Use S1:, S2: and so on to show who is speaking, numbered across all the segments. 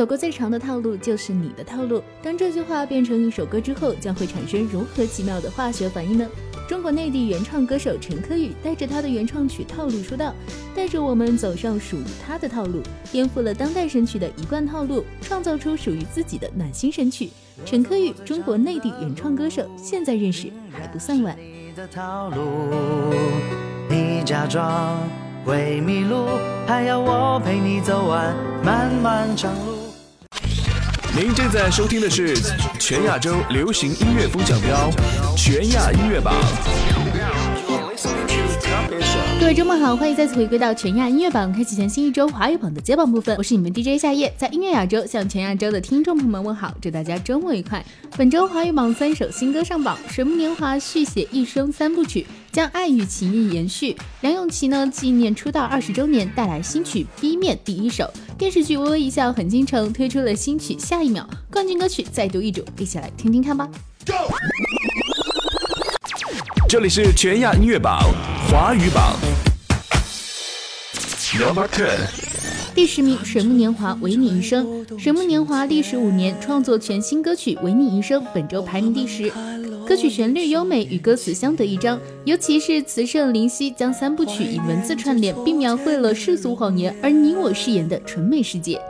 S1: 走过最长的套路就是你的套路。当这句话变成一首歌之后，将会产生如何奇妙的化学反应呢？中国内地原创歌手陈柯宇带着他的原创曲《套路》出道，带着我们走上属于他的套路，颠覆了当代神曲的一贯套路，创造出属于自己的暖心神曲。陈柯宇，中国内地原创歌手，现在认识还不算晚。
S2: 你假装会迷路，还要我陪你走完漫漫长路。
S3: 您正在收听的是全亚洲流行音乐风向标全亚音乐榜。
S1: 各位周末好，欢迎再次回归到全亚音乐榜，开启全新一周华语榜的接榜部分。我是你们 DJ 夏夜，在音乐亚洲向全亚洲的听众朋友们问好，祝大家周末愉快。本周华语榜三首新歌上榜，《水木年华》续写一生三部曲，将爱与情谊延续。梁咏琪呢，纪念出道二十周年，带来新曲 B 面第一首。电视剧《微微一笑很倾城》推出了新曲《下一秒》，冠军歌曲再度易主，一起来听听看吧。Go!
S3: 这里是全亚音乐榜华语榜，Number Ten，
S1: 第十名《水木年华》唯你一生，《水木年华》历时五年创作全新歌曲《唯你一生》，本周排名第十。歌曲旋律优美，与歌词相得益彰，尤其是词圣林夕将三部曲以文字串联，并描绘了世俗谎言而你我誓言的纯美世界。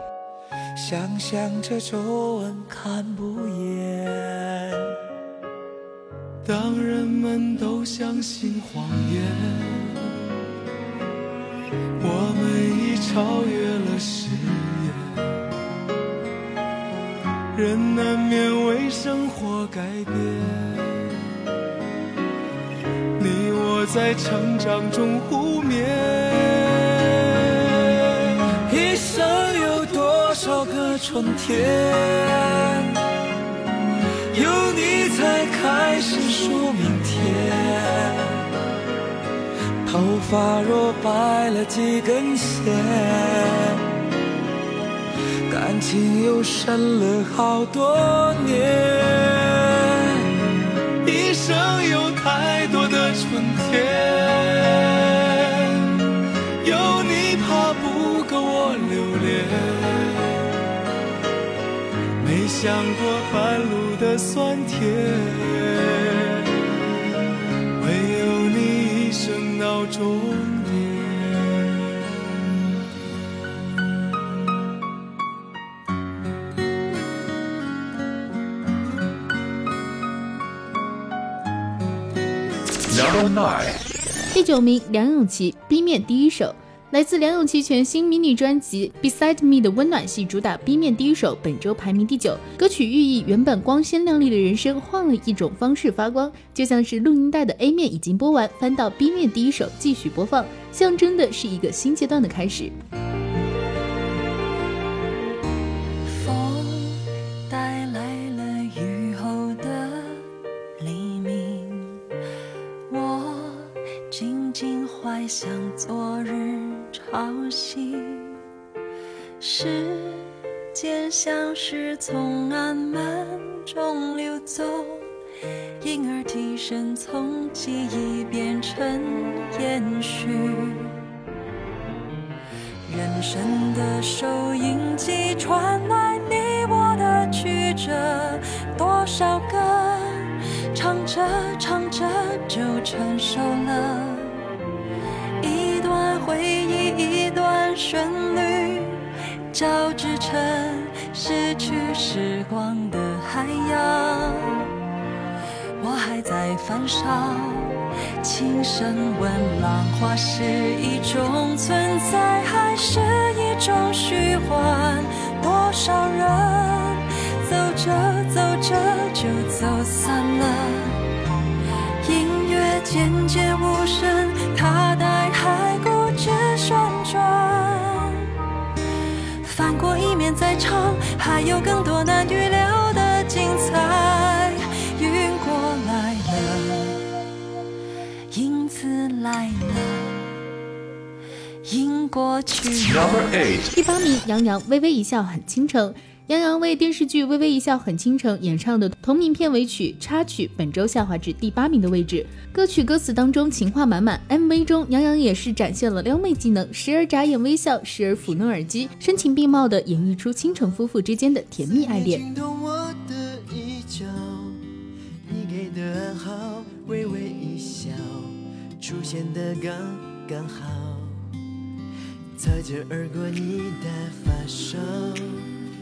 S2: 想象着皱纹看不厌。当人们都相信谎言，我们已超越了誓言。人难免为生活改变，你我在成长中互勉。一生有多少个春天？有你才开始数明天，头发若白了几根线，感情又深了好多年。一生有太多的春天，有你怕不够我留恋，没想过半路。的酸甜，
S1: 第九名，梁咏琪 B 面第一首。来自梁咏琪全新迷你专辑《Beside Me》的温暖系主打 B 面第一首，本周排名第九。歌曲寓意原本光鲜亮丽的人生换了一种方式发光，就像是录音带的 A 面已经播完，翻到 B 面第一首继续播放，象征的是一个新阶段的开始。
S4: 风带来了雨后的黎明，我静静怀想昨日潮汐，时间像是从暗门中流走，因而提升从记忆变成延续。人生的收音机传来你我的曲折，多少个唱着唱着就成熟了。旋律，交织成失去时光的海洋。我还在翻烧，轻声问浪花是一种存在，还是一种虚幻？多少人走着走着就走散了，音乐渐渐无声，它面再唱，还有更多难预料的精彩。云过来了，影子来了，迎过去。
S1: 第八名，杨洋微微一笑很倾城。
S4: 杨洋为电视剧《微微一笑很倾城》演唱的同名片尾曲插曲，本周下滑至第八名的位置。歌曲歌词当中情话满满，MV 中杨洋也是展现了撩妹技能，时而眨眼微笑，时而抚弄耳机，声情并茂的演绎出倾城夫妇之间的甜蜜爱恋。
S5: 出现的刚刚好，擦肩而过你的发梢，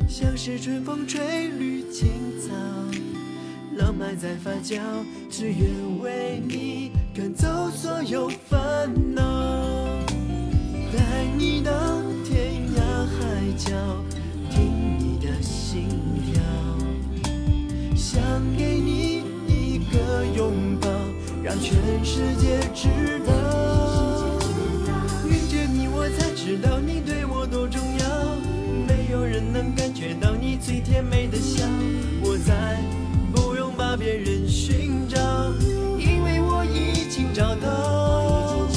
S5: 像是春风吹绿青草，浪漫在发酵，只愿为你赶走所有烦恼，带你到天涯海角，听你的心跳，想给你一个拥抱。让全世界知道，遇见你我才知道你对我多重要。能感觉到你最甜美的笑，我再不用把别人寻找，因为我已经找到。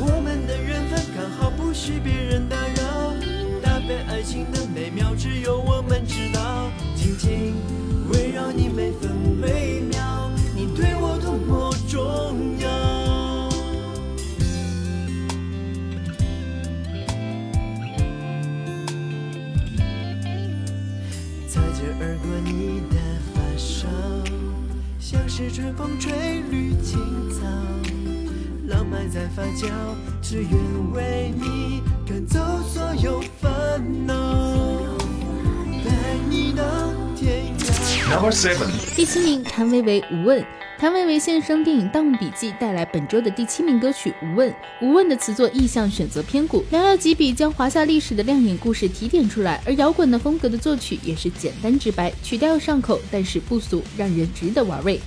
S5: 我们的缘分刚好不许别人打扰，搭配爱情的美妙只有我们知道，紧紧围绕你每分每秒，你对我多么。重要。是春风吹绿青草，浪漫在发酵，只愿为你赶走所有烦恼，带你到天涯。
S3: Number seven，
S4: 第七名，谭维维《无问》。谭维维现身电影《盗墓笔记》，带来本周的第七名歌曲《无问》。《无问》的词作意象选择偏古，寥寥几笔将华夏历史的亮眼故事提点出来。而摇滚的风格的作曲也是简单直白，曲调上口，但是不俗，让人值得玩味。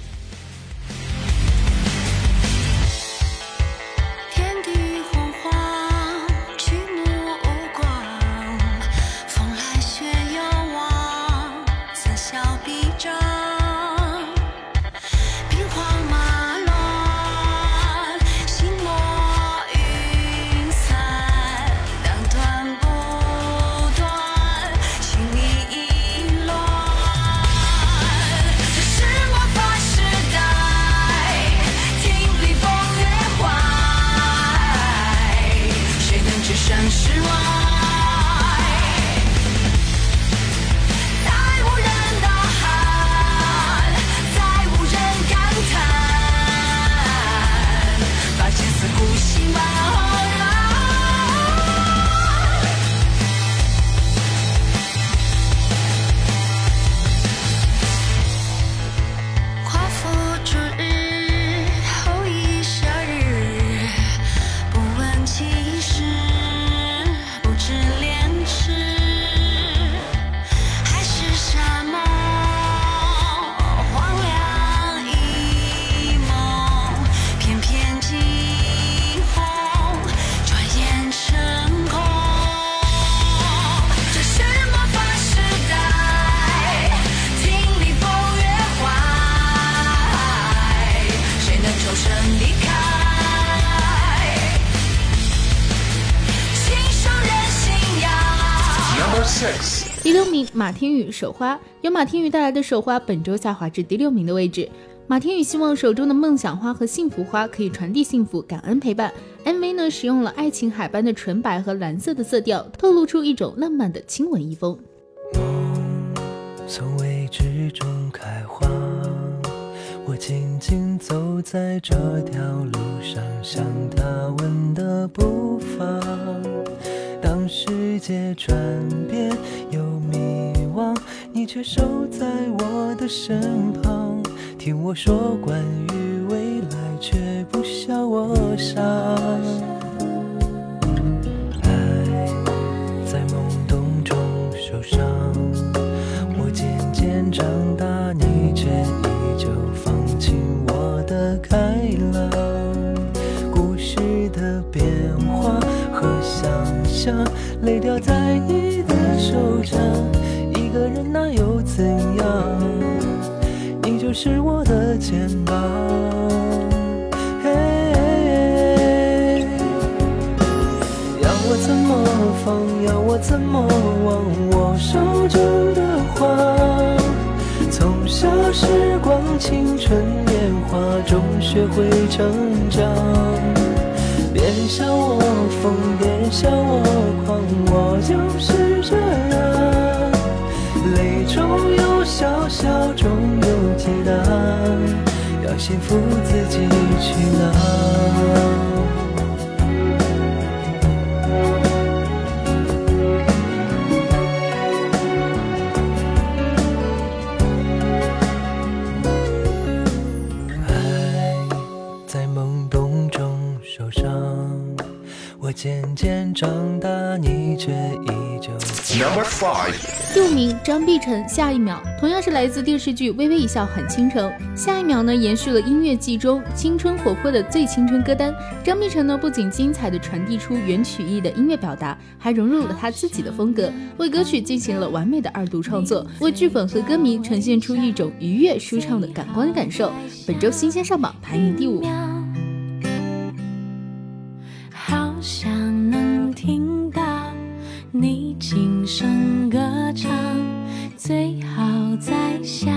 S4: 马天宇《手花》由马天宇带来的《手花》本周下滑至第六名的位置。马天宇希望手中的梦想花和幸福花可以传递幸福、感恩陪伴。MV 呢，使用了爱琴海般的纯白和蓝色的色调，透露出一种浪漫的亲吻一风。
S5: 梦从未知中开花，我静静走在这条路上，像他吻的步伐。世界转变又迷惘，你却守在我的身旁，听我说关于未来，却不笑我傻。爱在懵懂中受伤，我渐渐长大，你却泪掉在你的手掌，一个人那又怎样？你就是我的肩膀。要我怎么放？要我怎么忘？我手中的。
S2: 花。从小时光青春年华中学会成长，别笑我疯，别笑我狂，我就是这样。泪中有笑，笑中有解答，要幸福自己去拿。
S1: 第五名张碧晨，下一秒，同样是来自电视剧《微微一笑很倾城》。下一秒呢，延续了音乐季中青春活泼的最青春歌单。张碧晨呢，不仅精彩的传递出原曲意的音乐表达，还融入了他自己的风格，为歌曲进行了完美的二度创作，为剧粉和歌迷呈现出一种愉悦舒畅的感官感受。本周新鲜上榜，排名第五。
S4: 好想能听到你声歌唱，最好在下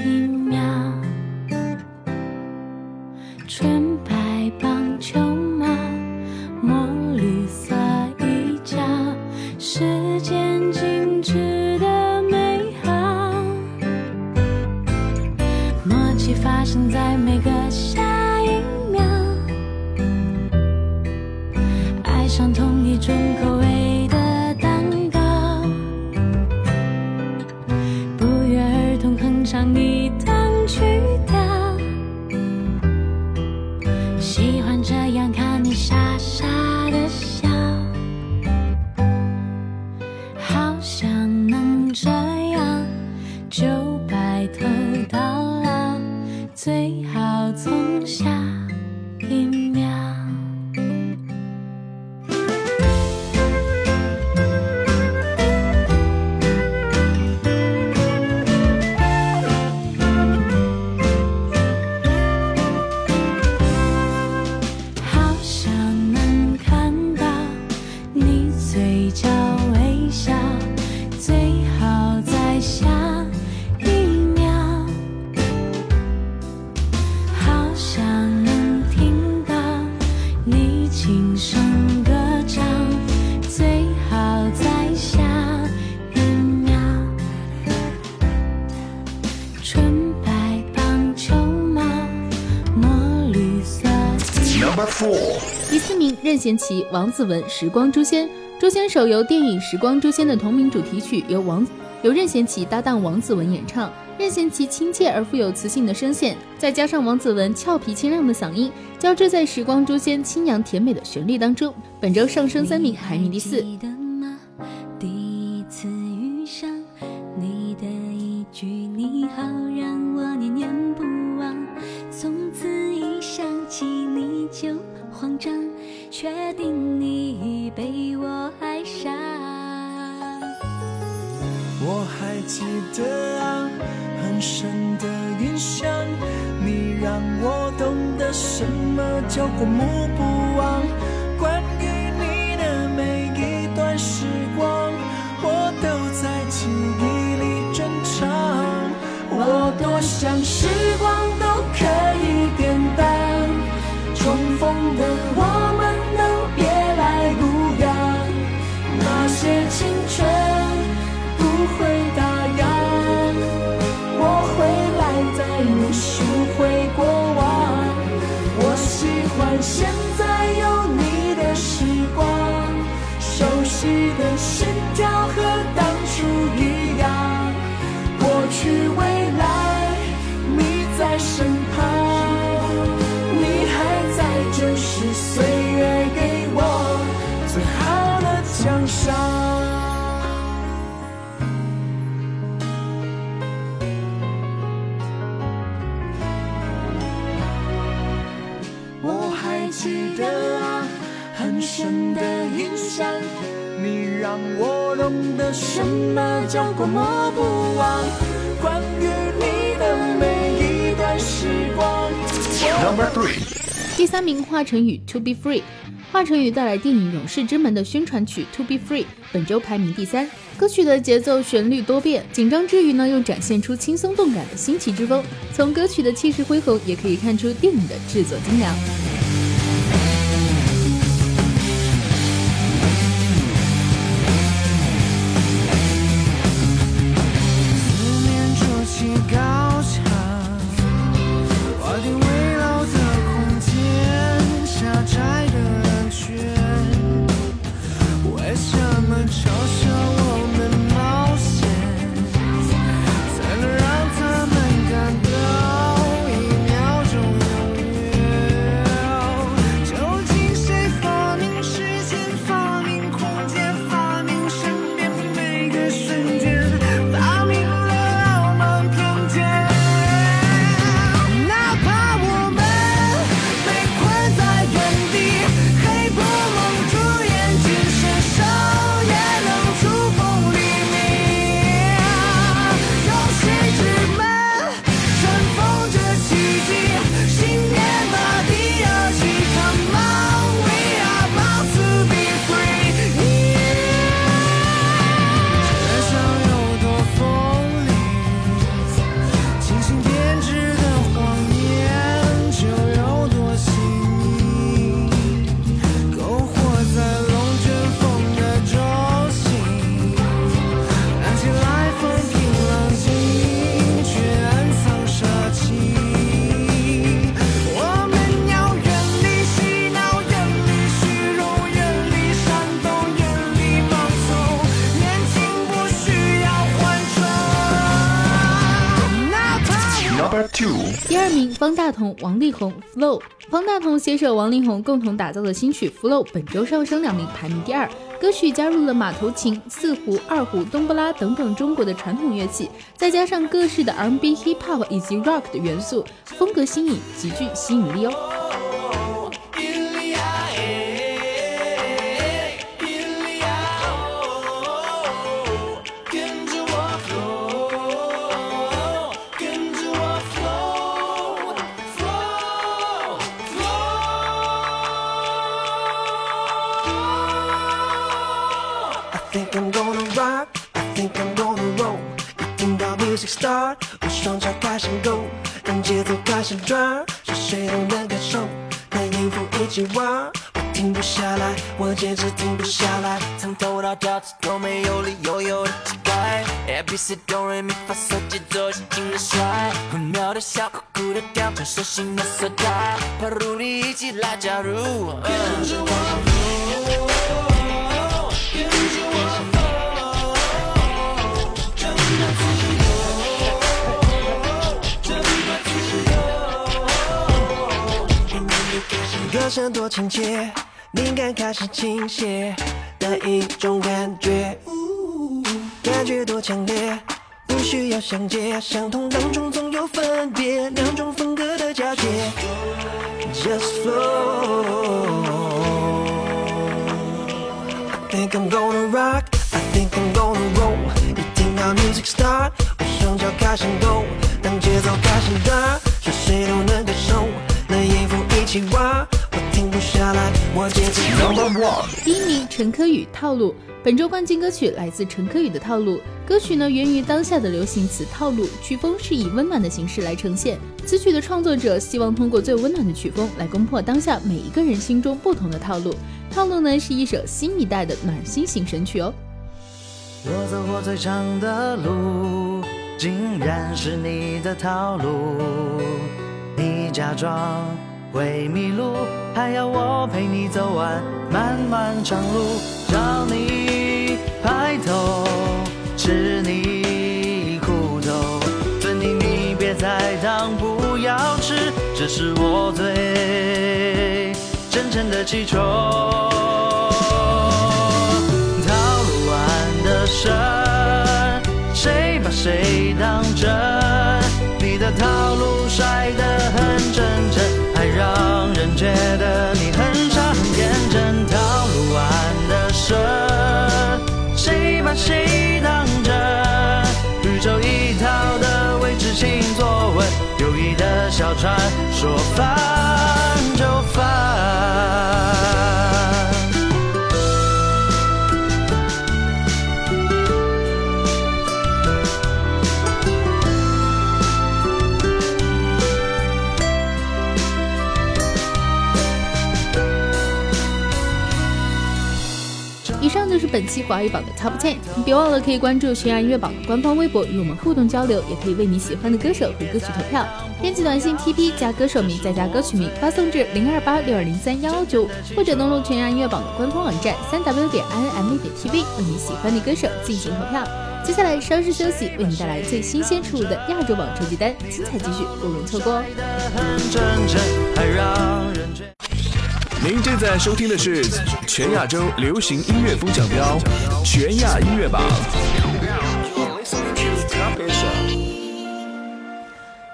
S4: 一秒。纯白棒球帽，墨绿色衣角，时间静止的美好。默契发生在
S1: 任贤齐、王子文《时光诛仙》。诛仙手游电影《时光诛仙》的同名主题曲由王由任贤齐搭档王子文演唱。任贤齐亲切而富有磁性的声线，再加上王子文俏皮清亮的嗓音，交织在《时光诛仙》清扬甜美的旋律当中。本周上升三名，排名第四。
S4: 你还记得吗？第一次遇上你的一句你好，让我念念不忘。从此一想起你就慌张，确定你已被我爱上。
S2: 我还记得啊，很深的印象，你让我懂得什么叫过目不忘。关于你的每一段时光，我都在记忆里珍藏。我多想时光什么叫过目不忘。关于你的每一段时光
S3: ，Number three，
S1: 第三名，华晨宇《To Be Free》。
S2: 华晨宇带来电影《勇士之门》的宣传曲《To Be Free》，本周排名第三。歌曲的节奏旋律多变，紧张之余呢，又展现出轻松动感的新奇之风。从歌曲的气势恢宏，也可以看出电影的制作精良。方大同、王力宏《Flow》。方大同携手王力宏共同打造的新曲《Flow》本周上升两名，排名第二。歌曲加入了马头琴、四胡、二胡、冬不拉等等中国的传统乐器，再加上各式的 R&B、Hip Hop 以及 Rock 的元素，风格新颖，极具吸引力哦。
S6: Star 让双脚开始 go 跟节奏开始转是谁都能感受跟音符一起玩？我停不下来我简直停不下来从头到脚趾都没有理由有的直白 abcdromany 节奏轻轻的甩美妙的小酷酷的调查手心的色彩。Please 你一起来加入。跟着我。们歌声多亲切，灵感开始倾斜的一种感觉，感觉多强烈，不需要详解，相同当中总有分别，两种风格的交接，Just flow。I think I'm gonna rock, I think I'm gonna roll。一听到 music start，我双脚开始动，当节奏开始打，是谁都能感受，那音符一起玩。
S2: 第一名，陈柯宇《套路》。本周冠军歌曲来自陈柯宇的《套路》。歌曲呢，源于当下的流行词“套路”，曲风是以温暖的形式来呈现。此曲的创作者希望通过最温暖的曲风来攻破当下每一个人心中不同的套路。《套路》呢，是一首新一代的暖心型神曲哦。
S7: 我走过最长的路，竟然是你的套路。你假装。会迷路，还要我陪你走完漫漫长路，找你拍头，吃你苦头，分你你别再当不要吃，这是我最真诚的祈求。小船说翻就翻。
S1: 期华语榜的 Top Ten。你别忘了可以关注全亚音乐榜的官方微博与我们互动交流，也可以为你喜欢的歌手和歌曲投票。编辑短信 TP 加歌手名再加歌曲名发送至零二八六二零三幺幺九，或者登录全亚音乐榜的官方网站三 W 点 I N M 点 TV 为你喜欢的歌手进行投票。接下来稍事休息，为你带来最新鲜出炉的亚洲榜成绩单，精彩继续，不容错过哦。
S3: 您正在收听的是全亚洲流行音乐风向标全亚音乐榜。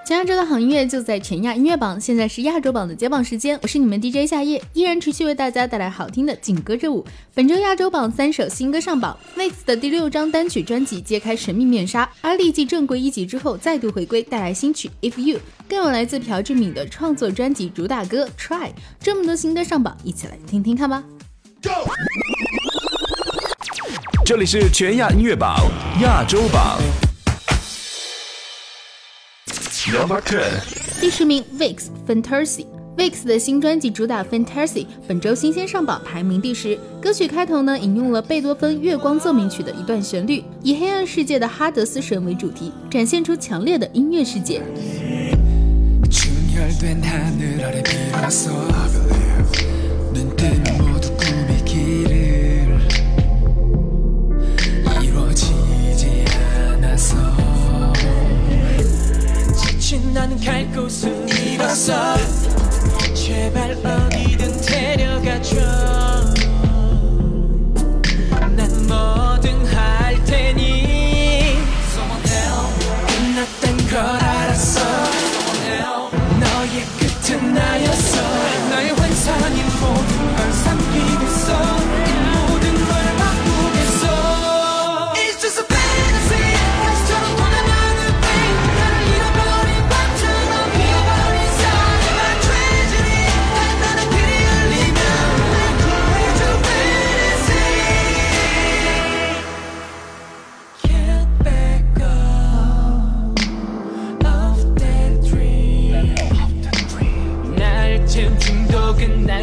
S1: 全亚洲的好音乐就在全亚音乐榜，现在是亚洲榜的接榜时间，我是你们 DJ 夏夜，依然持续为大家带来好听的劲歌热舞。本周亚洲榜三首新歌上榜，Mix 的第六张单曲专辑揭开神秘面纱，阿丽继正规一级之后再度回归，带来新曲 If You，更有来自朴智敏的创作专辑主打歌 Try。这么多新歌上榜，一起来听听看吧。
S3: 这里是全亚音乐榜亚洲榜。
S1: 第十名，Vix Fantasy。Vix 的新专辑主打 Fantasy 本周新鲜上榜，排名第十。歌曲开头呢，引用了贝多芬《月光奏鸣曲》的一段旋律，以黑暗世界的哈德斯神为主题，展现出强烈的音乐世界。 갈 곳을 잃었어. 제발 어디든 데려가줘. 난 뭐든 할 테니. 걸알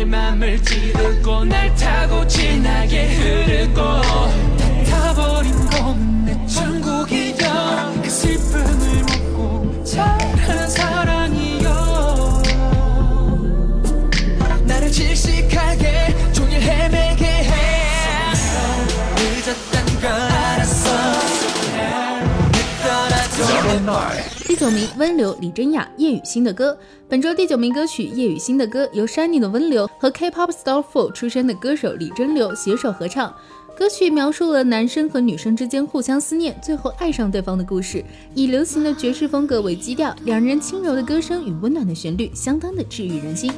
S1: 맘을 찌르고 날 타고 진하게 흐르고 타버린 건 내 천국이야 그 슬픔을 먹고 잘한 사랑이여 나를 질식하게 종일 헤매게 해 늦었단 걸 알았어 늦더라도 第九名，温流李珍雅叶雨欣的歌。 本周第九名歌曲叶雨欣的歌，由 Shiny 的温流和 K-pop star Four 出身的歌手李真流携手合唱。歌曲描述了男生和女生之间互相思念，最后爱上对方的故事。以流行的爵士风格为基调，两人轻柔的歌声与温暖的旋律，相当的治愈人心。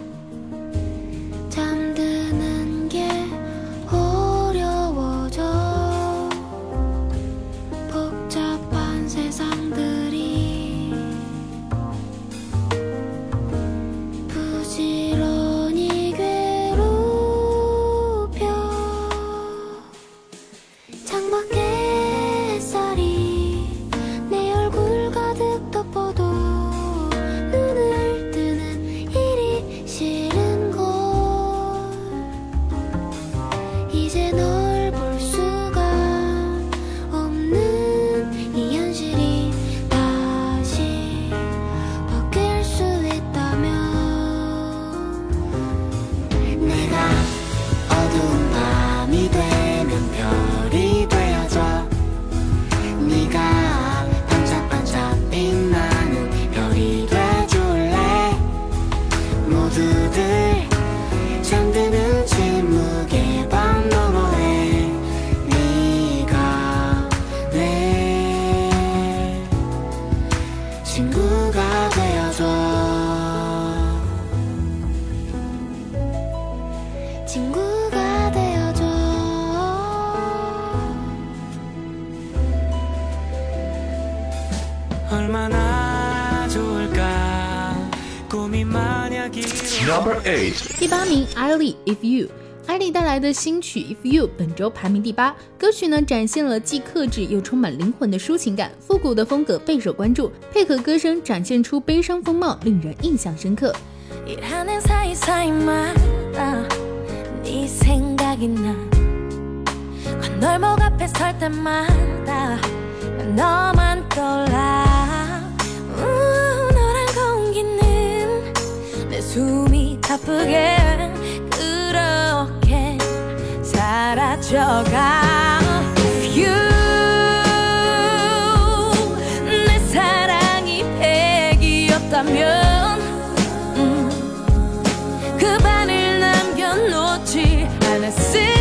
S1: 第八名艾丽 If You，艾丽带来的新曲 If You 本周排名第八。歌曲呢展现了既克制又充满灵魂的抒情感，复古的风格备受关注，配合歌声展现出悲伤风貌，令人印象深刻。
S4: 널목 앞에 설 때마다 너만 떠올라. 우, 너란 공기는 내 숨이 타쁘게 그렇게 사라져가 sim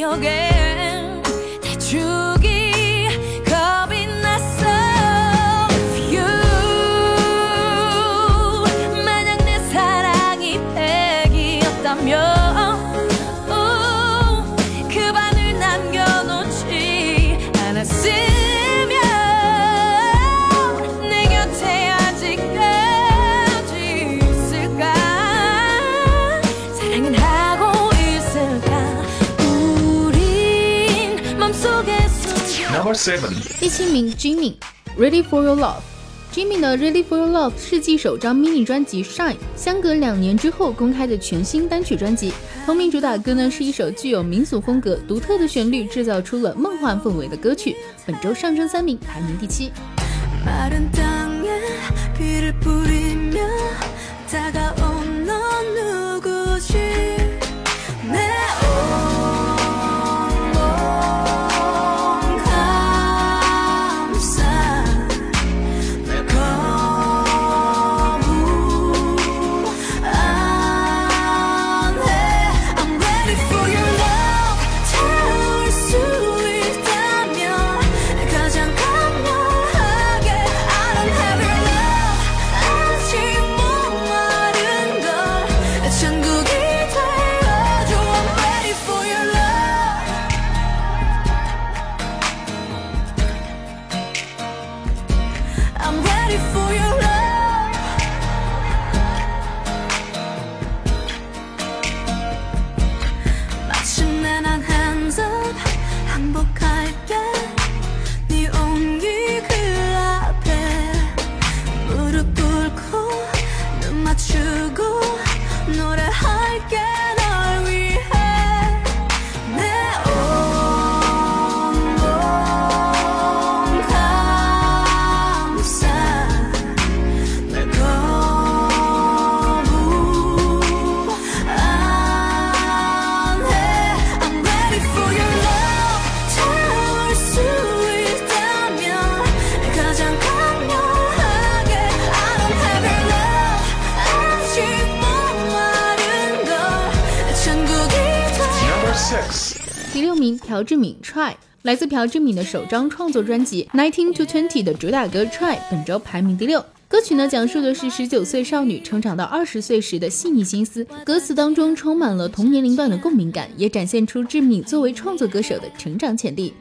S4: your game.
S3: Number seven，
S1: 第七名 Jimmy，Ready for Your Love。Jimmy 的 Ready for Your Love 是继首张 mini 专辑 Shine 相隔两年之后公开的全新单曲专辑。同名主打歌呢是一首具有民俗风格、独特的旋律，制造出了梦幻氛围的歌曲。本周上升三名，排名第七。朴智敏 Try，来自朴智敏的首张创作专辑《Nineteen to Twenty》的主打歌 Try，本周排名第六。歌曲呢，讲述的是十九岁少女成长到二十岁时的细腻心思，歌词当中充满了同年龄段的共鸣感，也展现出智敏作为创作歌手的成长潜力。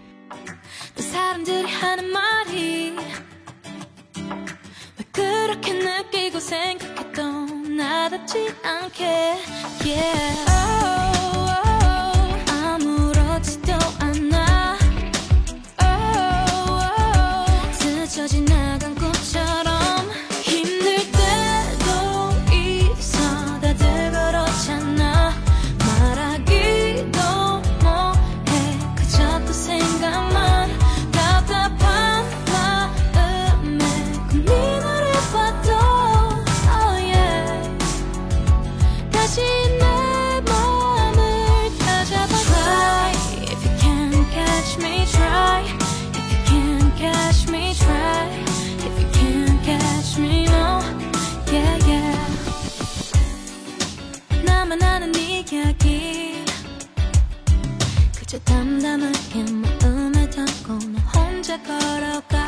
S4: 걸어가.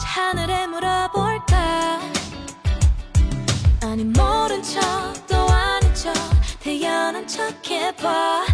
S4: 자 하늘에 물어볼까? 아니 모른 척도 아닌 척 태연한 척 해봐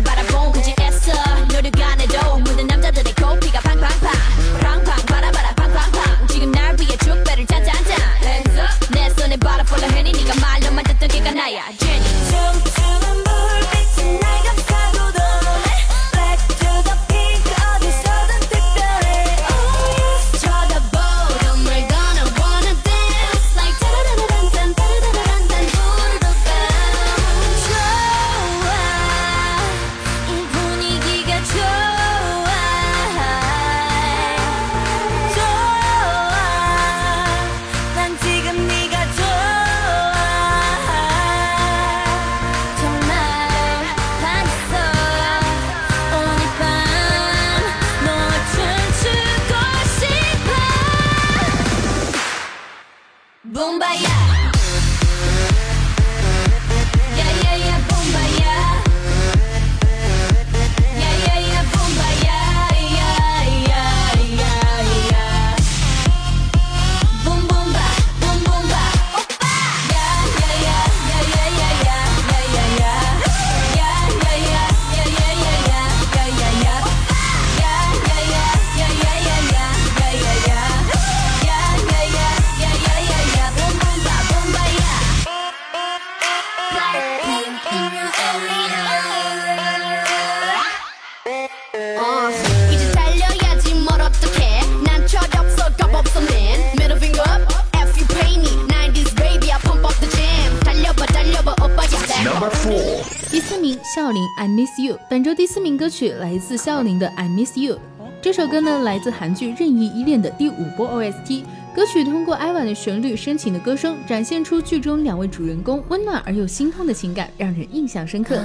S4: full of henny,
S1: malo, mátate que canalla, 歌曲来自笑琳的 I Miss You。这首歌呢，来自韩剧《任意依恋》的第五波 OST。歌曲通过哀婉的旋律、深情的歌声，展现出剧中两位主人公温暖而又心痛的情感，让人印象深刻。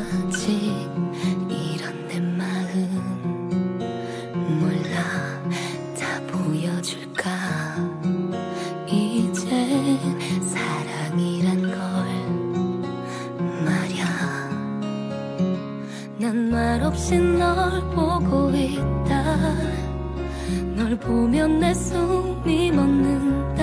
S4: 없이 널 보고 있다. 널 보면 내 숨이 멎는다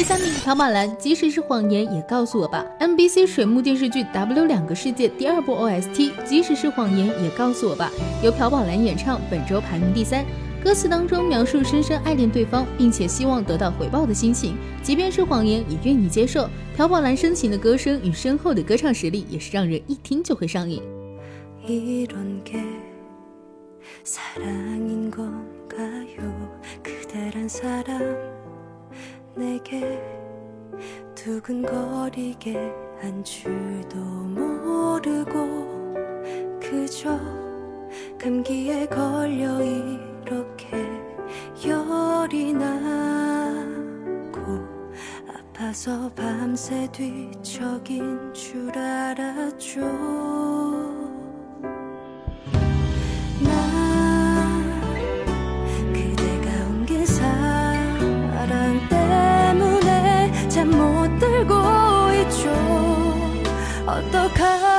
S1: 第三名，朴宝蓝，即使是谎言也告诉我吧。NBC 水幕电视剧《W 两个世界》第二部 OST，即使是谎言也告诉我吧，由朴宝蓝演唱，本周排名第三。歌词当中描述深深爱恋对方，并且希望得到回报的心情，即便是谎言也愿意接受。朴宝蓝深情的歌声与深厚的歌唱实力，也是让人一听就会上瘾。
S8: 내게 두근거리게 한 줄도 모르고 그저 감기에 걸려 이렇게 열이 나고 아파서 밤새 뒤척인 줄 알았죠
S4: 살고 있죠. 어떡하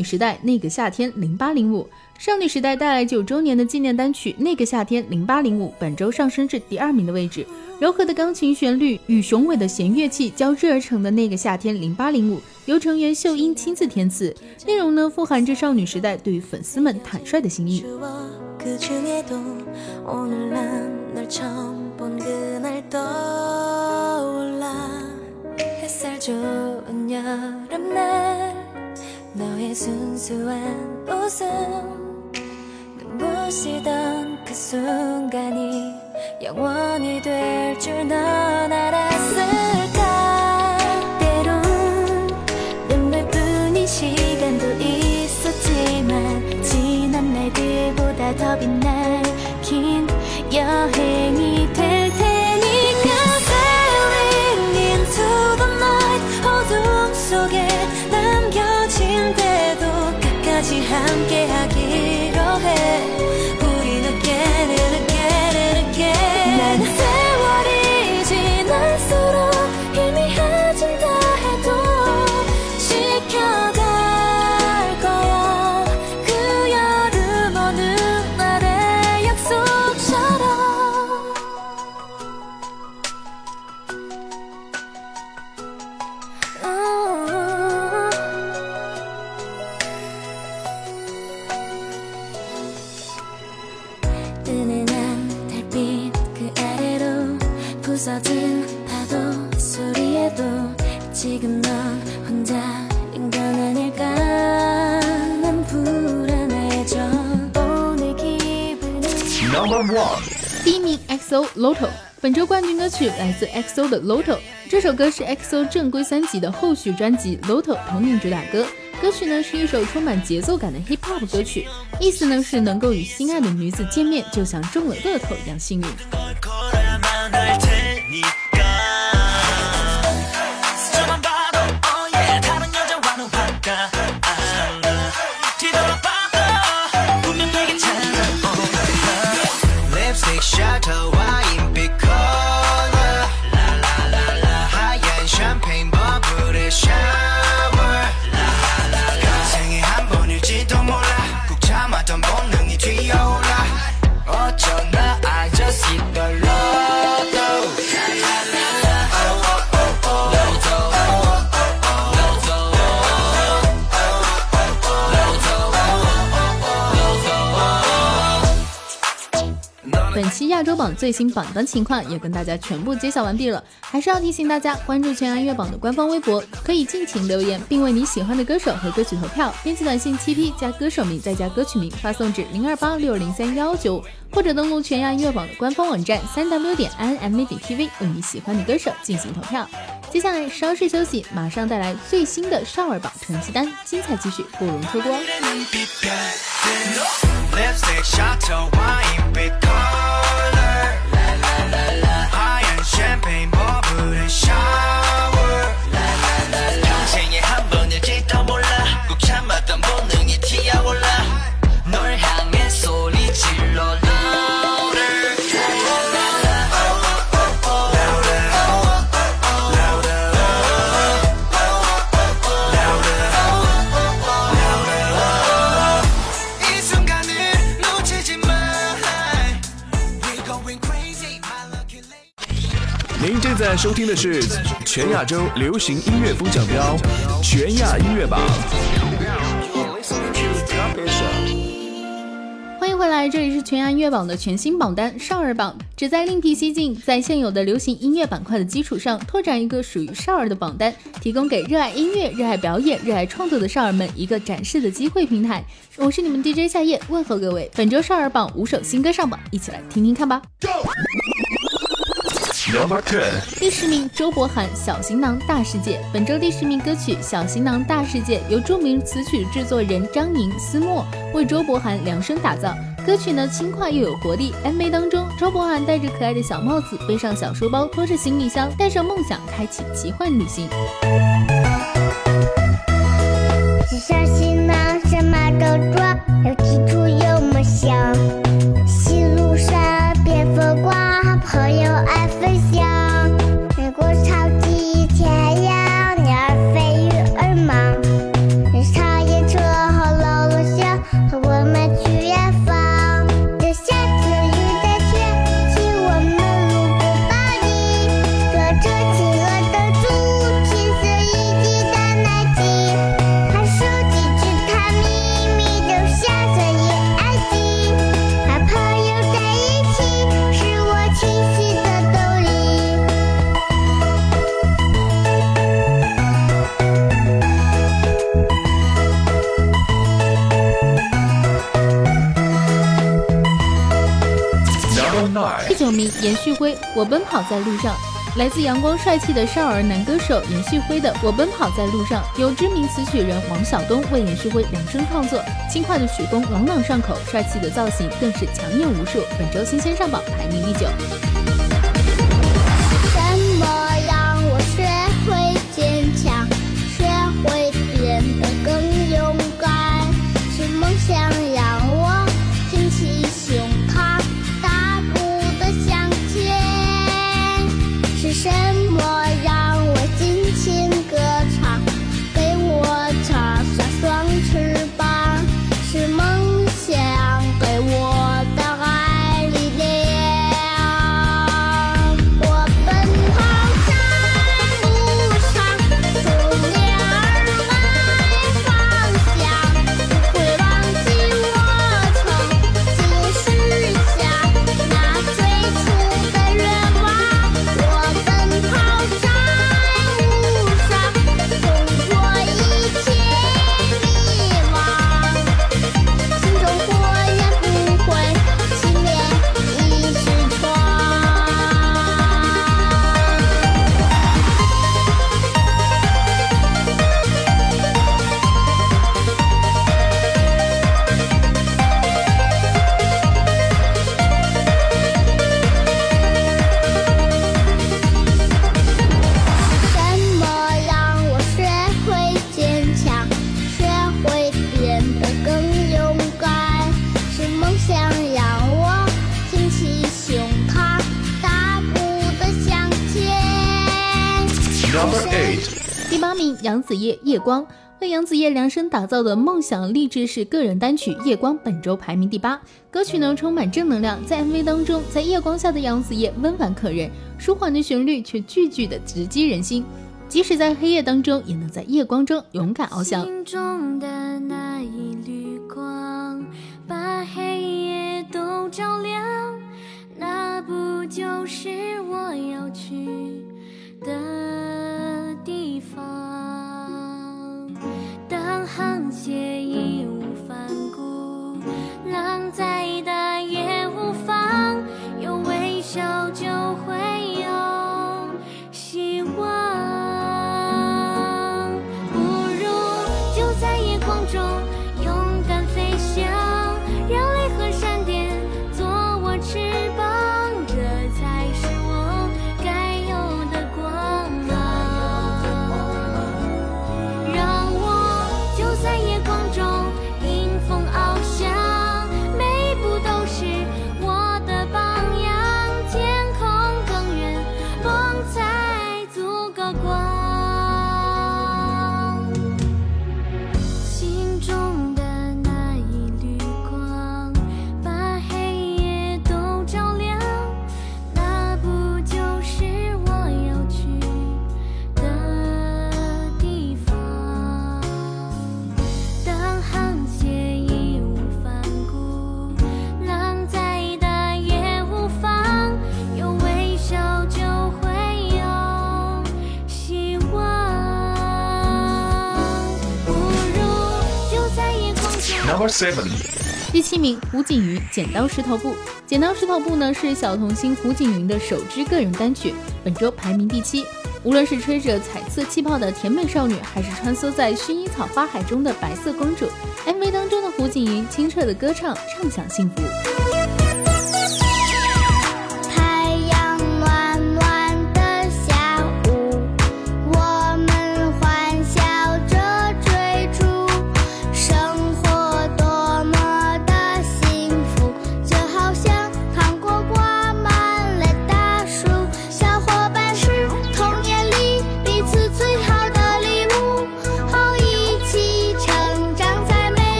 S1: 女时代《那个夏天》零八零五。少女时代带来九周年的纪念单曲《那个夏天》零八零五，本周上升至第二名的位置。柔和的钢琴旋律与雄伟的弦乐器交织而成的《那个夏天》零八零五，由成员秀英亲自填词，内容呢富含着少女时代对于粉丝们坦率的心意。
S4: 그 중에도 오늘 난 널 처음 본 그날 떠올라 햇살 좋은 여름날 너의 순수한 웃음. 눈부시던 그 순간이 영원히 될 줄 넌 알았을까? 때론 눈물뿐인 시간도 있었지만 지난 날들보다 더 빛날 긴 여행이 될 함께
S1: XO Lotto，本周冠军歌曲来自 XO 的 Lotto。这首歌是 XO 正规三辑的后续专辑 Lotto 同名主打歌。歌曲呢是一首充满节奏感的 hip hop 歌曲，意思呢是能够与心爱的女子见面，就像中了乐透一样幸运。歌榜最新榜单情况也跟大家全部揭晓完毕了。还是要提醒大家关注全安乐榜的官方微博可以尽情留言并为你喜欢的歌手和歌曲投票。编辑短信七 p 加歌手名再加歌曲名发送至零二八六零三幺九或者登录全亚乐榜的官方网站三 w 点 N M A 点 tv 为你喜欢的歌手进行投票。接下来稍事休息马上带来最新的少儿榜成绩单精彩继续不容错过
S3: 收听的是全亚洲流行音乐风奖标全亚音乐榜。
S1: 欢迎回来，这里是全亚音乐榜的全新榜单少儿榜，旨在另辟蹊径，在现有的流行音乐板块的基础上，拓展一个属于少儿的榜单，提供给热爱音乐、热爱表演、热爱创作的少儿们一个展示的机会平台。我是你们 DJ 夏夜，问候各位。本周少儿榜五首新歌上榜，一起来听听看吧。Go! 第十名，周柏涵《小行囊大世界》。本周第十名歌曲《小行囊大世界》由著名词曲制作人张宁、思墨为周柏涵量身打造。歌曲呢轻快又有活力。MV 当中，周柏涵戴着可爱的小帽子，背上小书包，拖着行李箱，带上梦想，开启奇幻旅行。
S9: 小行
S1: 我奔跑在路上》，来自阳光帅气的少儿男歌手严旭辉的《我奔跑在路上》，由知名词曲人王晓东为严旭辉量身创作，轻快的曲风朗朗上口，帅气的造型更是抢眼无数。本周新鲜上榜，排名第九。子叶《夜光》为杨子叶量身打造的梦想励志式个人单曲《夜光》，本周排名第八。歌曲呢充满正能量，在 MV 当中，在夜光下的杨子叶温婉可人，舒缓的旋律却句句的直击人心。即使在黑夜当中，也能在夜光中勇敢翱翔。
S9: 心中的那一缕光，把黑夜都照亮，那不就是我要去的地方？当航线义无反顾，浪再大也无妨，有微笑就会
S3: seven.
S1: 第七名，胡锦云《剪刀石头布》。《剪刀石头布》呢是小童星胡锦云的首支个人单曲，本周排名第七。无论是吹着彩色气泡的甜美少女，还是穿梭在薰衣草花海中的白色公主，MV 当中的胡锦云清澈的歌唱，畅享幸福。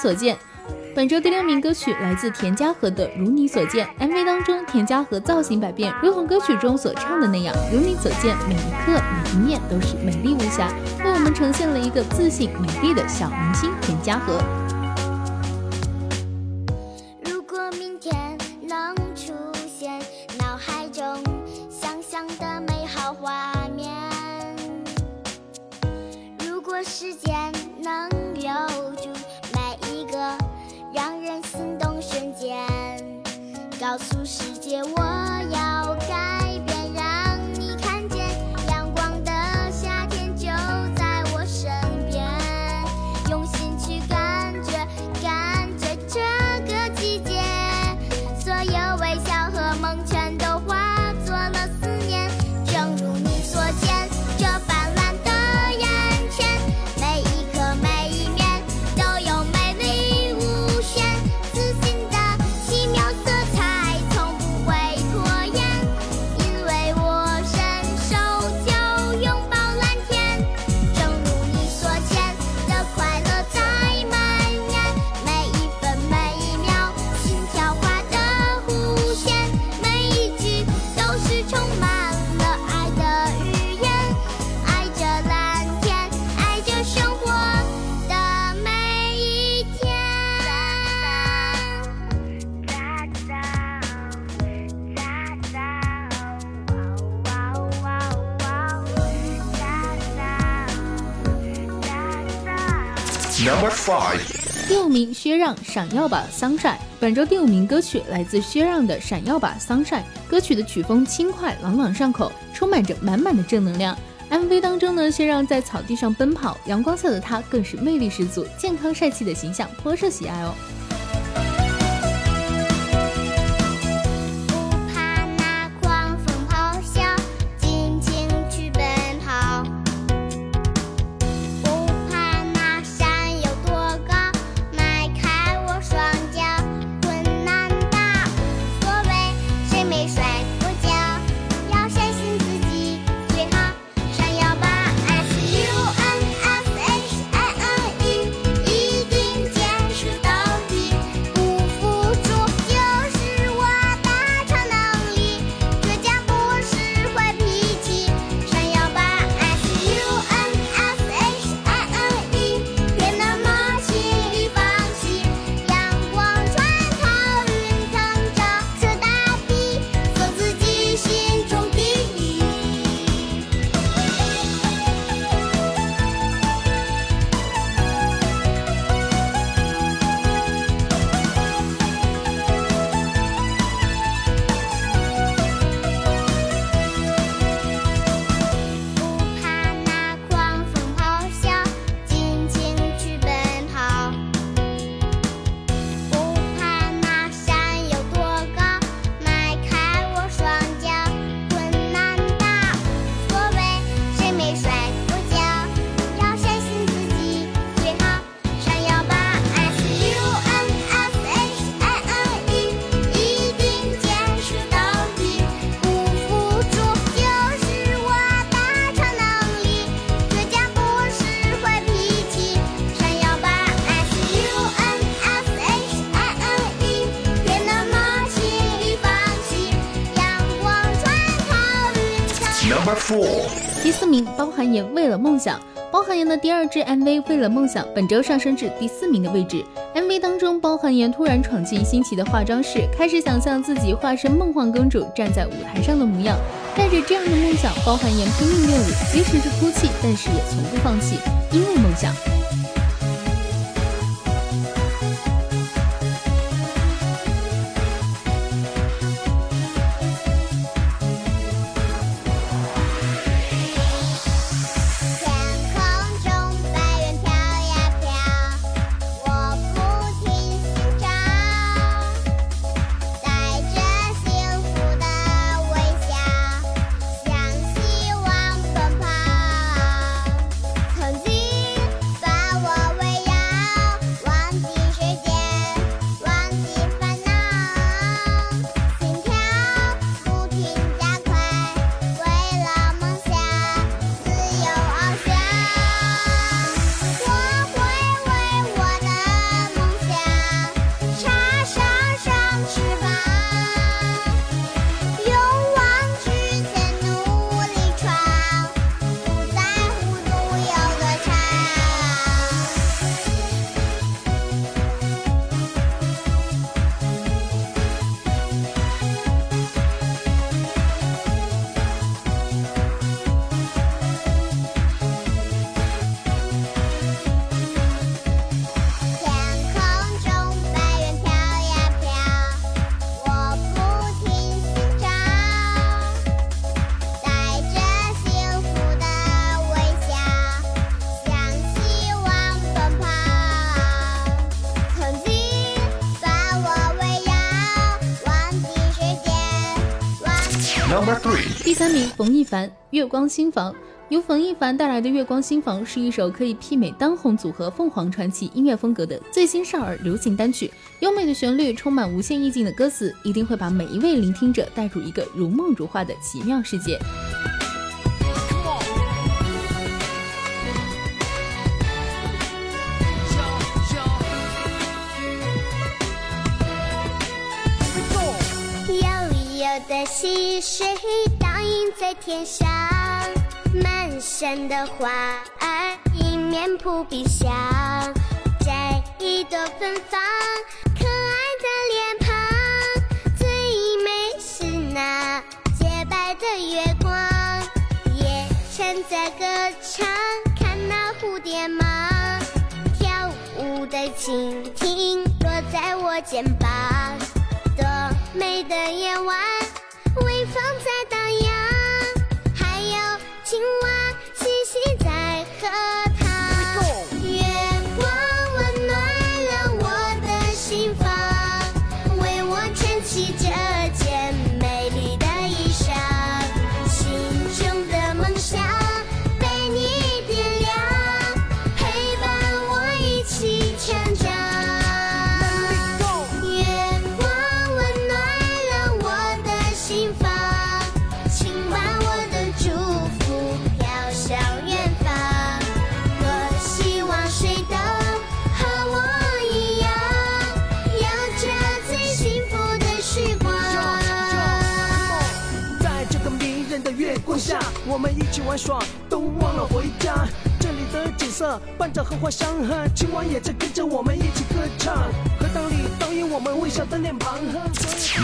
S1: 所见》。本周第六名歌曲来自田家禾的《如你所见》。MV 当中，田家禾造型百变，如同歌曲中所唱的那样，如你所见，每一刻每一面都是美丽无瑕，为我们呈现了一个自信美丽的小明星田家
S9: 禾。诉世界我
S1: 薛让《闪耀吧，Sunshine》。本周第五名歌曲来自薛让的《闪耀吧，Sunshine》。歌曲的曲风轻快，朗朗上口，充满着满满的正能量。MV 当中呢，薛让在草地上奔跑，阳光下的他更是魅力十足，健康帅气的形象颇受喜爱哦。包含言《为了梦想》。包含言的第二支 MV《为了梦想》本周上升至第四名的位置。MV 当中，包含言突然闯进新奇的化妆室，开始想象自己化身梦幻公主站在舞台上的模样。带着这样的梦想，包含言拼命练舞，即使是哭泣，但是也从不放弃，因为梦想。冯一凡《月光新房》。由冯一凡带来的《月光新房》是一首可以媲美当红组合凤凰传奇音乐风格的最新少儿流行单曲。优美的旋律，充满无限意境的歌词，一定会把每一位聆听者带入一个如梦如画的奇妙世界。
S9: 溪水倒映在天上，满山的花儿迎面扑鼻香，摘一朵芬芳，可爱的脸庞，最美是那洁白的月光，夜蝉在歌唱，看那蝴蝶忙，跳舞的蜻蜓落在我肩膀。多美的夜晚，
S10: 玩耍，都忘了回家。这里的景色伴着荷花香，和青蛙也在跟着我们一起歌唱。荷塘里倒映我们微笑的脸庞。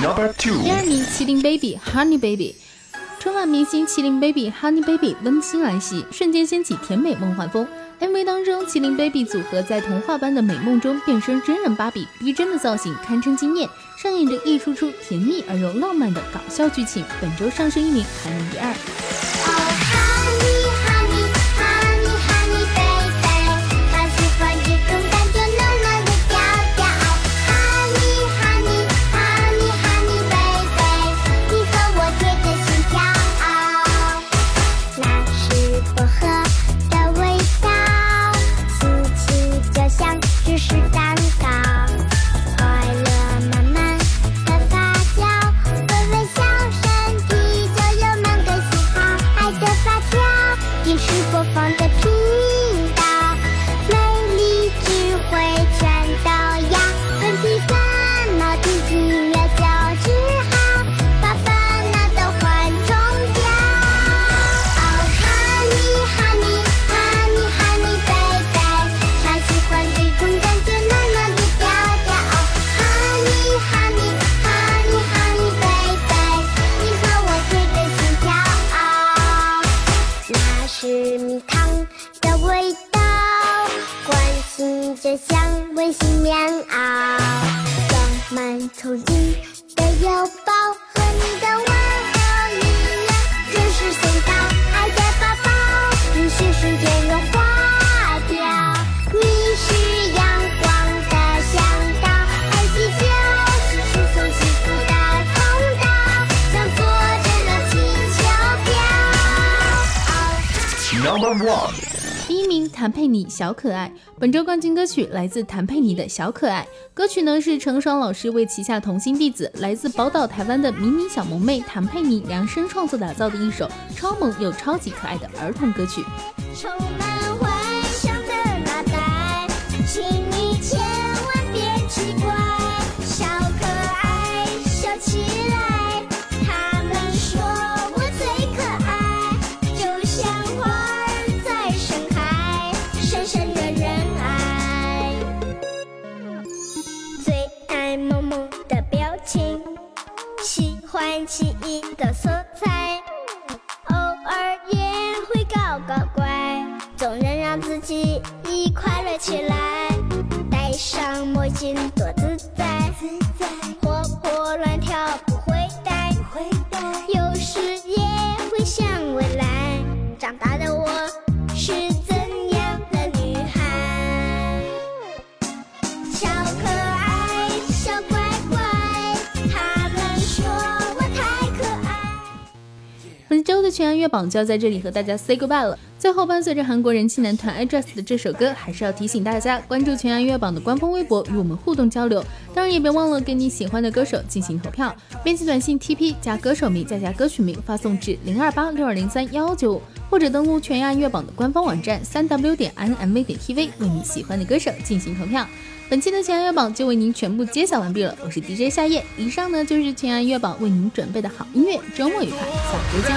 S3: Number two，
S1: 第二名，麒麟 baby Honey baby。春晚明星麒麟 baby Honey baby 温馨来袭，瞬间掀起甜美梦幻风。MV 当中，麒麟 baby 组合在童话般的美梦中变身真人芭比，逼真的造型堪称惊艳，上演着一出出甜蜜而又浪漫的搞笑剧情。本周上升一名，排名第二。谭佩妮《小可爱》。本周冠军歌曲来自谭佩妮的《小可爱》，歌曲呢是程爽老师为旗下童星弟子来自宝岛台湾的迷你小萌妹谭佩妮量身创作打造的一首超萌又超级可爱的儿童歌曲。
S9: 奇异的色彩。偶尔也会搞搞怪，总能让自己快乐起来。戴上墨镜
S1: 全安乐榜就要在这里和大家 say goodbye 了。最后，伴随着韩国人气男团 iDress 的这首歌，还是要提醒大家关注全安乐榜的官方微博，与我们互动交流。当然，也别忘了给你喜欢的歌手进行投票。编辑短信 TP 加歌手名再加歌曲名，发送至零二八六二零三幺幺九五，或者登录全亚音乐榜的官方网站三 w 点 nmv 点 tv，为你喜欢的歌手进行投票。本期的全安乐榜就为您全部揭晓完毕了，我是 DJ 夏夜。以上呢就是全安乐榜为您准备的好音乐，周末愉快，下周见。